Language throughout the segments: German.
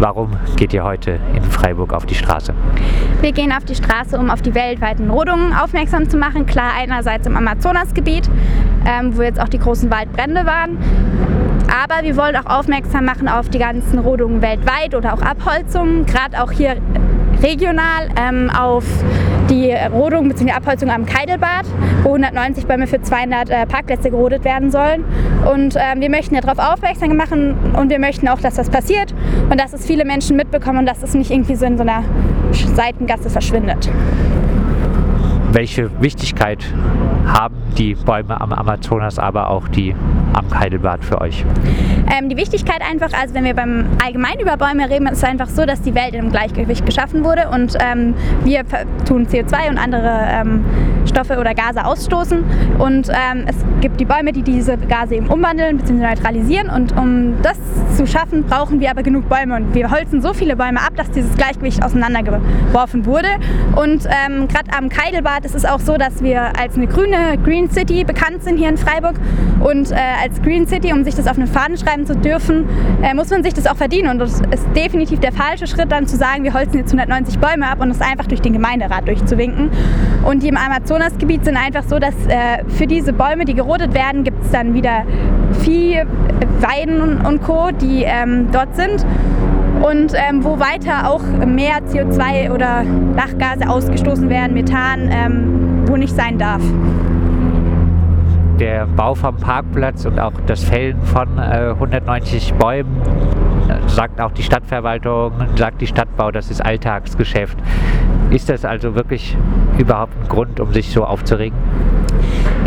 Warum geht ihr heute in Freiburg auf die Straße? Wir gehen auf die Straße, um auf die weltweiten Rodungen aufmerksam zu machen. Klar, einerseits im Amazonasgebiet, ähm, wo jetzt auch die großen Waldbrände waren. Aber wir wollen auch aufmerksam machen auf die ganzen Rodungen weltweit oder auch Abholzungen, gerade auch hier regional ähm, auf die Rodung bzw. Abholzung am Keidelbad, wo 190 Bäume für 200 äh, Parkplätze gerodet werden sollen. Und ähm, wir möchten darauf aufmerksam machen und wir möchten auch, dass das passiert und dass es viele Menschen mitbekommen und dass es nicht irgendwie so in so einer Seitengasse verschwindet. Welche Wichtigkeit haben die Bäume am Amazonas, aber auch die am Heidelbad für euch? Ähm, die Wichtigkeit einfach, also wenn wir beim allgemein über Bäume reden, ist es einfach so, dass die Welt in einem Gleichgewicht geschaffen wurde und ähm, wir tun CO2 und andere ähm, Stoffe oder Gase ausstoßen und ähm, es gibt die Bäume, die diese Gase eben umwandeln bzw. neutralisieren und um das zu schaffen, brauchen wir aber genug Bäume und wir holzen so viele Bäume ab, dass dieses Gleichgewicht auseinandergeworfen wurde und ähm, gerade am Keidelbad ist es auch so, dass wir als eine grüne Green City bekannt sind hier in Freiburg und äh, als Green City, um sich das auf eine Fahne schreiben zu dürfen, äh, muss man sich das auch verdienen. Und das ist definitiv der falsche Schritt, dann zu sagen, wir holzen jetzt 190 Bäume ab und das einfach durch den Gemeinderat durchzuwinken. Und die im Amazonasgebiet sind einfach so, dass äh, für diese Bäume, die gerodet werden, gibt es dann wieder Vieh, Weiden und Co., die ähm, dort sind und ähm, wo weiter auch mehr CO2 oder Lachgase ausgestoßen werden, Methan, ähm, wo nicht sein darf der Bau vom Parkplatz und auch das Fällen von äh, 190 Bäumen, äh, sagt auch die Stadtverwaltung, sagt die Stadtbau, das ist Alltagsgeschäft. Ist das also wirklich überhaupt ein Grund, um sich so aufzuregen?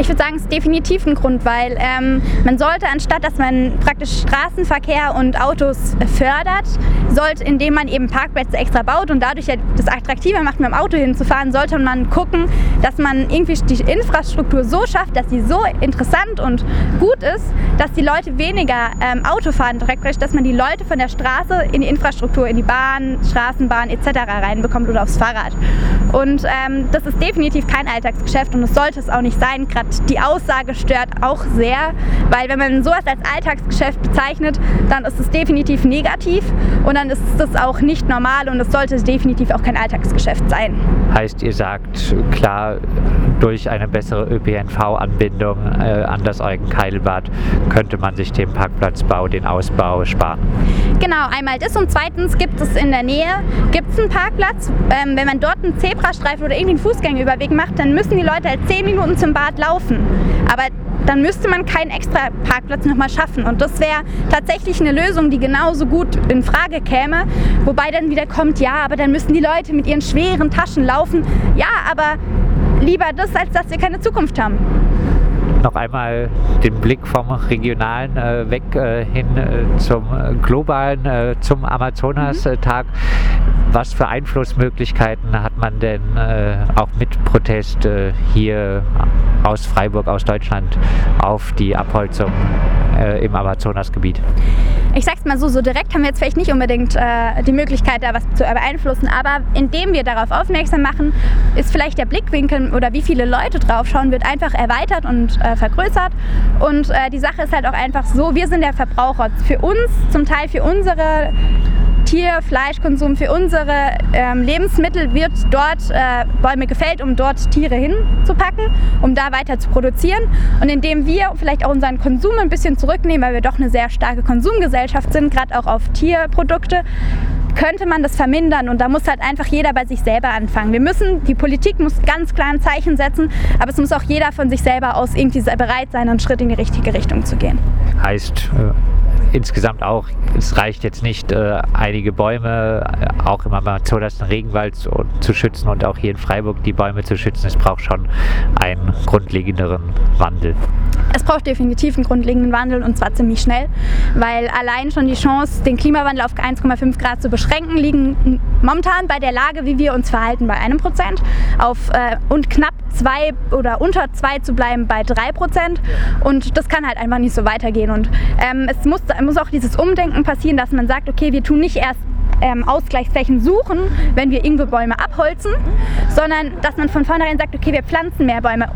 Ich würde sagen, es ist definitiv ein Grund, weil ähm, man sollte, anstatt dass man praktisch Straßenverkehr und Autos fördert, sollte, indem man eben Parkplätze extra baut und dadurch ja das attraktiver macht, mit dem Auto hinzufahren, sollte man gucken, dass man irgendwie die Infrastruktur so schafft, dass sie so interessant und gut ist, dass die Leute weniger ähm, Auto fahren, direkt, dass man die Leute von der Straße in die Infrastruktur, in die Bahn, Straßenbahn etc. reinbekommt oder aufs Fahrrad. Und ähm, das ist definitiv kein Alltagsgeschäft und es sollte es auch nicht sein. Gerade die Aussage stört auch sehr, weil wenn man sowas als Alltagsgeschäft bezeichnet, dann ist es definitiv negativ und dann ist das auch nicht normal und es sollte definitiv auch kein Alltagsgeschäft sein. Heißt, ihr sagt klar, durch eine bessere ÖPNV-Anbindung äh, an das Eugen-Keilbad könnte man sich den Parkplatzbau, den Ausbau sparen. Genau, einmal das und zweitens gibt es in der Nähe gibt's einen Parkplatz. Ähm, wenn man dort einen Zebrastreifen oder irgendwie einen Fußgängerüberweg macht, dann müssen die Leute halt zehn Minuten zum Bad laufen. Aber dann müsste man keinen extra Parkplatz nochmal schaffen. Und das wäre tatsächlich eine Lösung, die genauso gut in Frage käme. Wobei dann wieder kommt, ja, aber dann müssen die Leute mit ihren schweren Taschen laufen. Ja, aber lieber das, als dass wir keine Zukunft haben noch einmal den Blick vom regionalen äh, weg äh, hin äh, zum äh, globalen, äh, zum Amazonas-Tag. Mhm. Was für Einflussmöglichkeiten hat man denn äh, auch mit Protest hier aus Freiburg, aus Deutschland auf die Abholzung im Amazonasgebiet? Ich sag's mal so, so direkt haben wir jetzt vielleicht nicht unbedingt die Möglichkeit, da was zu beeinflussen, aber indem wir darauf aufmerksam machen, ist vielleicht der Blickwinkel oder wie viele Leute draufschauen, wird einfach erweitert und äh, vergrößert. Und äh, die Sache ist halt auch einfach so, wir sind der Verbraucher. Für uns, zum Teil für unsere Tier-, Fleischkonsum, für unsere ähm, Lebensmittel wird dort äh, Bäume gefällt, um dort Tiere hinzupacken, um da weiter zu produzieren. Und indem wir vielleicht auch unseren Konsum ein bisschen zurücknehmen, weil wir doch eine sehr starke Konsumgesellschaft sind, gerade auch auf Tierprodukte, könnte man das vermindern und da muss halt einfach jeder bei sich selber anfangen. Wir müssen, die Politik muss ganz klar ein Zeichen setzen, aber es muss auch jeder von sich selber aus irgendwie bereit sein, einen Schritt in die richtige Richtung zu gehen. Heißt äh, insgesamt auch, es reicht jetzt nicht, äh, einige Bäume, äh, auch im Amazonas Regenwald zu, zu schützen und auch hier in Freiburg die Bäume zu schützen. Es braucht schon einen grundlegenderen Wandel. Es braucht definitiv einen grundlegenden Wandel und zwar ziemlich schnell, weil allein schon die Chance, den Klimawandel auf 1,5 Grad zu beschränken, liegen momentan bei der Lage, wie wir uns verhalten, bei einem Prozent auf äh, und knapp zwei oder unter zwei zu bleiben bei drei Prozent und das kann halt einfach nicht so weitergehen und ähm, es muss, muss auch dieses Umdenken passieren, dass man sagt, okay, wir tun nicht erst ähm, Ausgleichsflächen suchen, wenn wir irgendwo Bäume abholzen, sondern dass man von vornherein sagt, okay, wir pflanzen mehr Bäume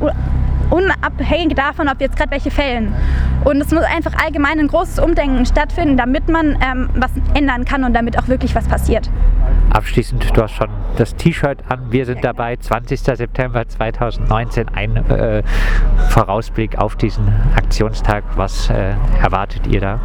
unabhängig davon, ob wir jetzt gerade welche fällen. Und es muss einfach allgemein ein großes Umdenken stattfinden, damit man ähm, was ändern kann und damit auch wirklich was passiert. Abschließend, du hast schon das T-Shirt an. Wir sind dabei, 20. September 2019, ein äh, Vorausblick auf diesen Aktionstag. Was äh, erwartet ihr da?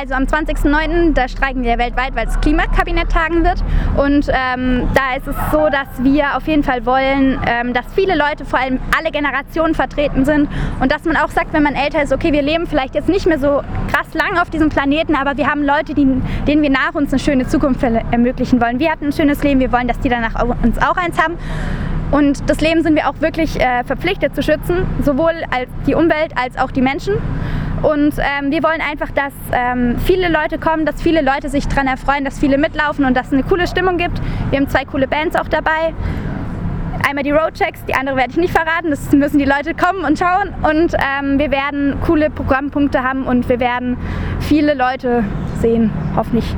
Also am 20.09. da streiken wir weltweit, weil das Klimakabinett tagen wird. Und ähm, da ist es so, dass wir auf jeden Fall wollen, ähm, dass viele Leute, vor allem alle Generationen vertreten sind und dass man auch sagt, wenn man älter ist, okay, wir leben vielleicht jetzt nicht mehr so krass lang auf diesem Planeten, aber wir haben Leute, die, denen wir nach uns eine schöne Zukunft ermöglichen wollen. Wir hatten ein schönes Leben, wir wollen, dass die danach uns auch eins haben. Und das Leben sind wir auch wirklich äh, verpflichtet zu schützen, sowohl als die Umwelt als auch die Menschen. Und ähm, wir wollen einfach, dass ähm, viele Leute kommen, dass viele Leute sich daran erfreuen, dass viele mitlaufen und dass es eine coole Stimmung gibt. Wir haben zwei coole Bands auch dabei. Einmal die Roadchecks, die andere werde ich nicht verraten, das müssen die Leute kommen und schauen. Und ähm, wir werden coole Programmpunkte haben und wir werden viele Leute sehen, hoffentlich.